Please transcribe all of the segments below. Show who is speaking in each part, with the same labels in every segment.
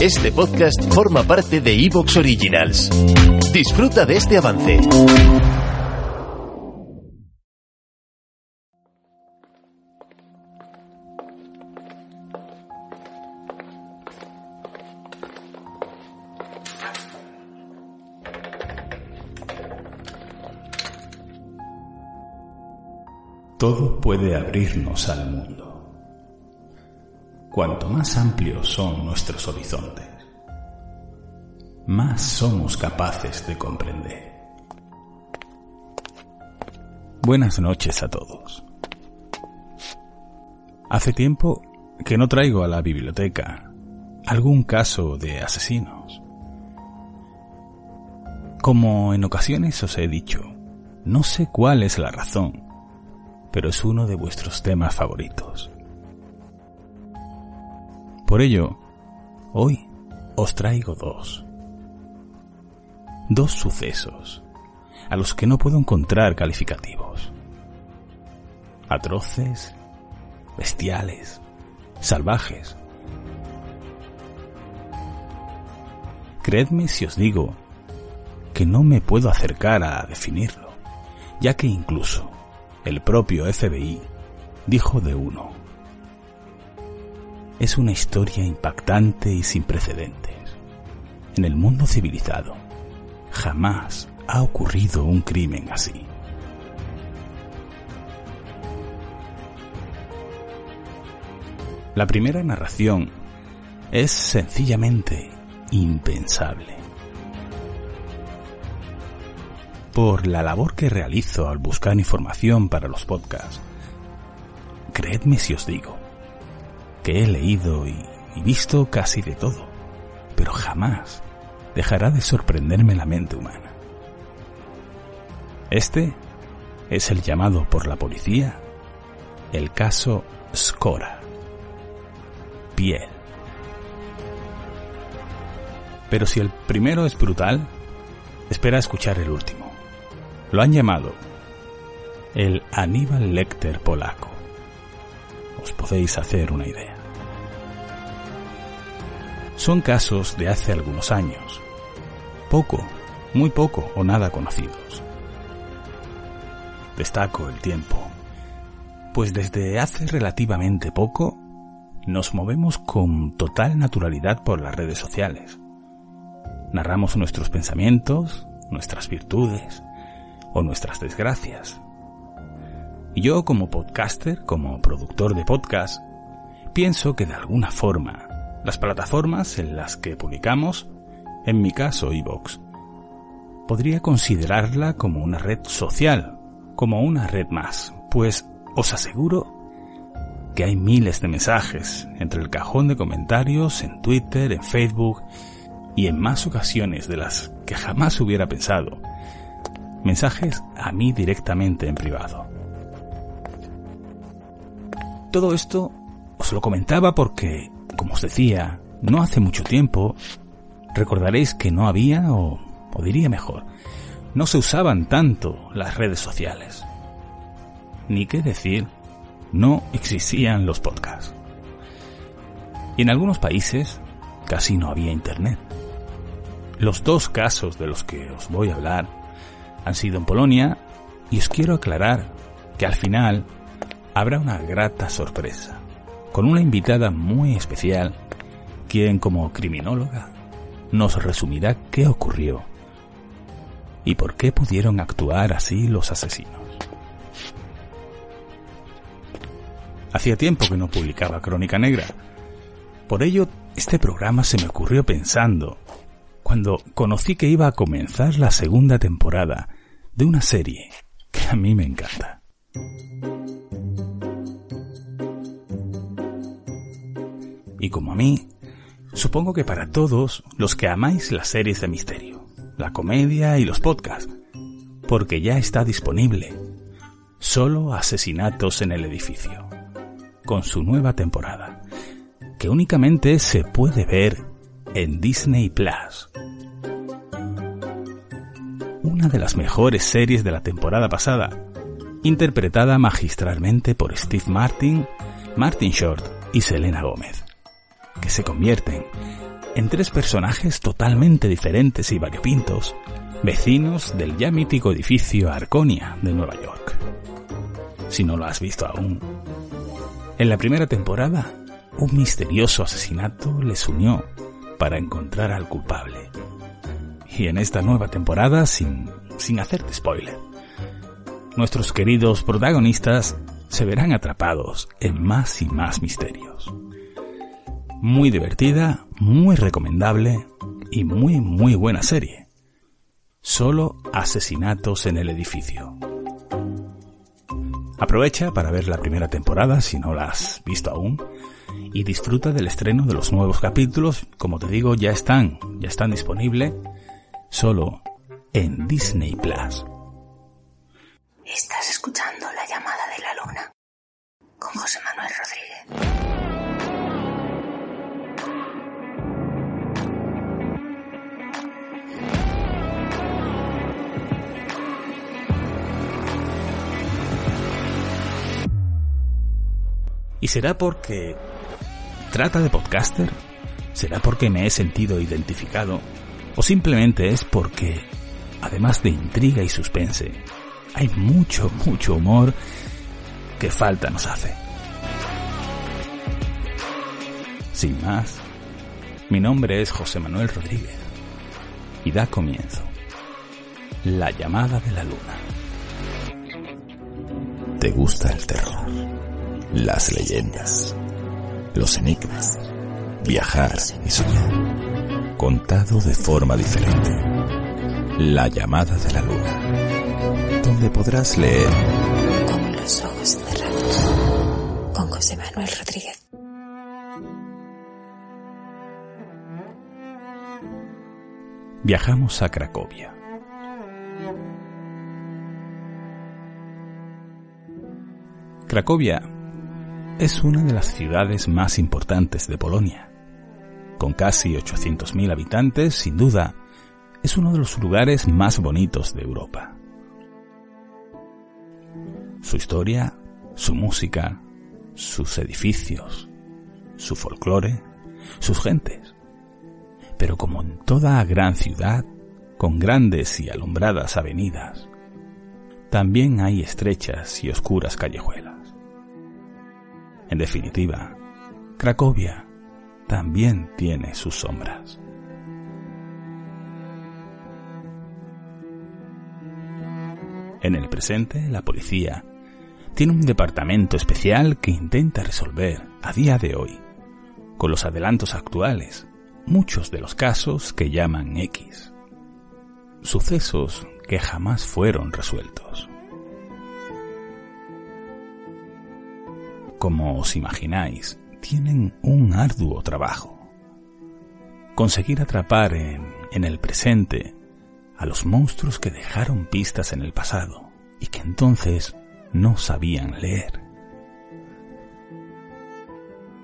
Speaker 1: Este podcast forma parte de Evox Originals. Disfruta de este avance.
Speaker 2: Todo puede abrirnos al mundo. Cuanto más amplios son nuestros horizontes, más somos capaces de comprender. Buenas noches a todos. Hace tiempo que no traigo a la biblioteca algún caso de asesinos. Como en ocasiones os he dicho, no sé cuál es la razón pero es uno de vuestros temas favoritos. Por ello, hoy os traigo dos. Dos sucesos a los que no puedo encontrar calificativos. Atroces, bestiales, salvajes. Creedme si os digo que no me puedo acercar a definirlo, ya que incluso el propio FBI dijo de uno. Es una historia impactante y sin precedentes. En el mundo civilizado jamás ha ocurrido un crimen así. La primera narración es sencillamente impensable. por la labor que realizo al buscar información para los podcasts. Creedme si os digo que he leído y, visto casi de todo, pero jamás dejará de sorprenderme la mente humana. Este es el llamado por la policía el caso Scora. Piel. Pero si el primero es brutal, espera escuchar el último. Lo han llamado el Aníbal Lecter polaco. Os podéis hacer una idea. Son casos de hace algunos años, poco, muy poco o nada conocidos. Destaco el tiempo, pues desde hace relativamente poco nos movemos con total naturalidad por las redes sociales. Narramos nuestros pensamientos, nuestras virtudes, o nuestras desgracias. Yo como podcaster, como productor de podcast, pienso que de alguna forma las plataformas en las que publicamos, en mi caso iVoox, podría considerarla como una red social, como una red más, pues os aseguro que hay miles de mensajes entre el cajón de comentarios en Twitter, en Facebook y en más ocasiones de las que jamás hubiera pensado mensajes a mí directamente en privado. Todo esto os lo comentaba porque, como os decía, no hace mucho tiempo, recordaréis que no había, o, diría mejor, no se usaban tanto las redes sociales. Ni qué decir, no existían los podcasts. Y en algunos países casi no había internet. Los dos casos de los que os voy a hablar han sido en Polonia y os quiero aclarar que al final habrá una grata sorpresa, con una invitada muy especial, quien como criminóloga nos resumirá qué ocurrió y por qué pudieron actuar así los asesinos. Hacía tiempo que no publicaba Crónica Negra, por ello este programa se me ocurrió pensando cuando conocí que iba a comenzar la segunda temporada de una serie que a mí me encanta. Y como a mí, Supongo que para todos los que amáis las series de misterio, la comedia y los podcasts, porque ya está disponible. Solo Asesinatos en el Edificio, con su nueva temporada, que únicamente se puede ver en Disney Plus. Una de las mejores series de la temporada pasada, interpretada magistralmente por Steve Martin, Martin Short y Selena Gómez que se convierten en tres personajes totalmente diferentes y variopintos, vecinos del ya mítico edificio Arconia de Nueva York. Si no lo has visto aún. En la primera temporada, un misterioso asesinato les unió para encontrar al culpable. Y en esta nueva temporada, sin, sin hacerte spoiler, nuestros queridos protagonistas se verán atrapados en más y más misterios muy divertida, muy recomendable y muy muy buena serie. Solo asesinatos en el edificio. Aprovecha para ver la primera temporada si no la has visto aún y disfruta del estreno de los nuevos capítulos, como te digo, ya están, ya están disponibles solo en Disney Plus.
Speaker 3: Estás escuchando la llamada de la luna con José Manuel Rodríguez.
Speaker 2: ¿Y será porque trata de podcaster? ¿Será porque me he sentido identificado? ¿O simplemente es porque, además de intriga y suspense, hay mucho, mucho humor que falta nos hace? Sin más, mi nombre es José Manuel Rodríguez y da comienzo La llamada de la luna.
Speaker 1: ¿Te gusta el terror? Las leyendas, los enigmas, viajar y soñar, contado de forma diferente. La llamada de la luna, donde podrás leer
Speaker 3: con los ojos cerrados, con José Manuel Rodríguez.
Speaker 2: Viajamos a Cracovia. Cracovia es una de las ciudades más importantes de Polonia. Con casi 800.000 habitantes, sin duda, es uno de los lugares más bonitos de Europa. Su historia, su música, sus edificios, su folclore, sus gentes. Pero como en toda gran ciudad, con grandes y alumbradas avenidas, también hay estrechas y oscuras callejuelas. En definitiva, Cracovia también tiene sus sombras. En el presente, la policía tiene un departamento especial que intenta resolver a día de hoy, con los adelantos actuales, muchos de los casos que llaman X. Sucesos que jamás fueron resueltos. Como os imagináis, tienen un arduo trabajo. Conseguir atrapar en, el presente a los monstruos que dejaron pistas en el pasado y que entonces no sabían leer.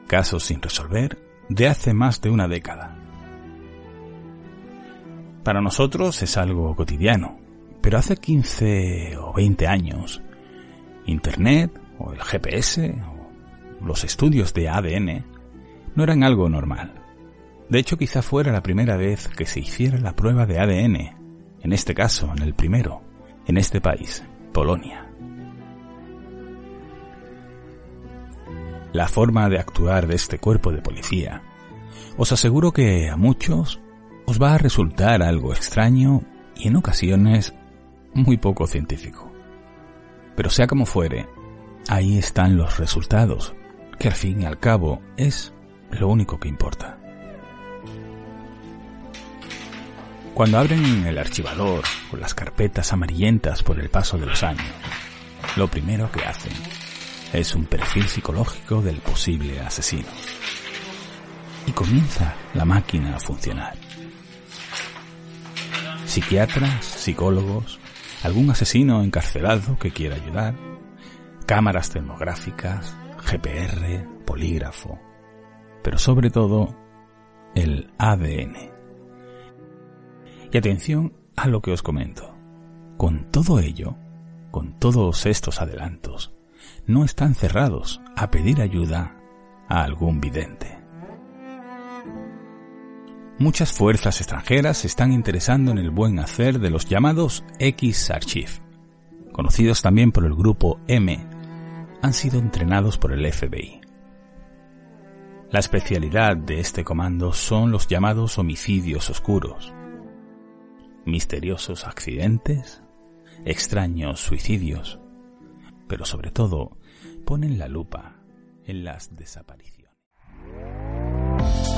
Speaker 2: Casos sin resolver de hace más de una década. Para nosotros es algo cotidiano, pero hace 15 o 20 años, Internet o el GPS los estudios de ADN no eran algo normal. De hecho, quizá fuera la primera vez que se hiciera la prueba de ADN, en este caso, en el primero, en este país, Polonia. La forma de actuar de este cuerpo de policía, os aseguro que a muchos os va a resultar algo extraño y en ocasiones muy poco científico. Pero sea como fuere, ahí están los resultados, que al fin y al cabo es lo único que importa. Cuando abren el archivador o las carpetas amarillentas por el paso de los años, lo primero que hacen es un perfil psicológico del posible asesino. y comienza la máquina a funcionar. Psiquiatras, psicólogos, algún asesino encarcelado que quiera ayudar, cámaras termográficas, GPR, polígrafo, pero sobre todo el ADN. Y atención a lo que os comento. Con todo ello, con todos estos adelantos, no están cerrados a pedir ayuda a algún vidente. Muchas fuerzas extranjeras se están interesando en el buen hacer de los llamados X-Archive, conocidos también por el grupo M, han sido entrenados por el FBI. La especialidad de este comando son los llamados homicidios oscuros, misteriosos accidentes, extraños suicidios, pero sobre todo ponen la lupa en las desapariciones.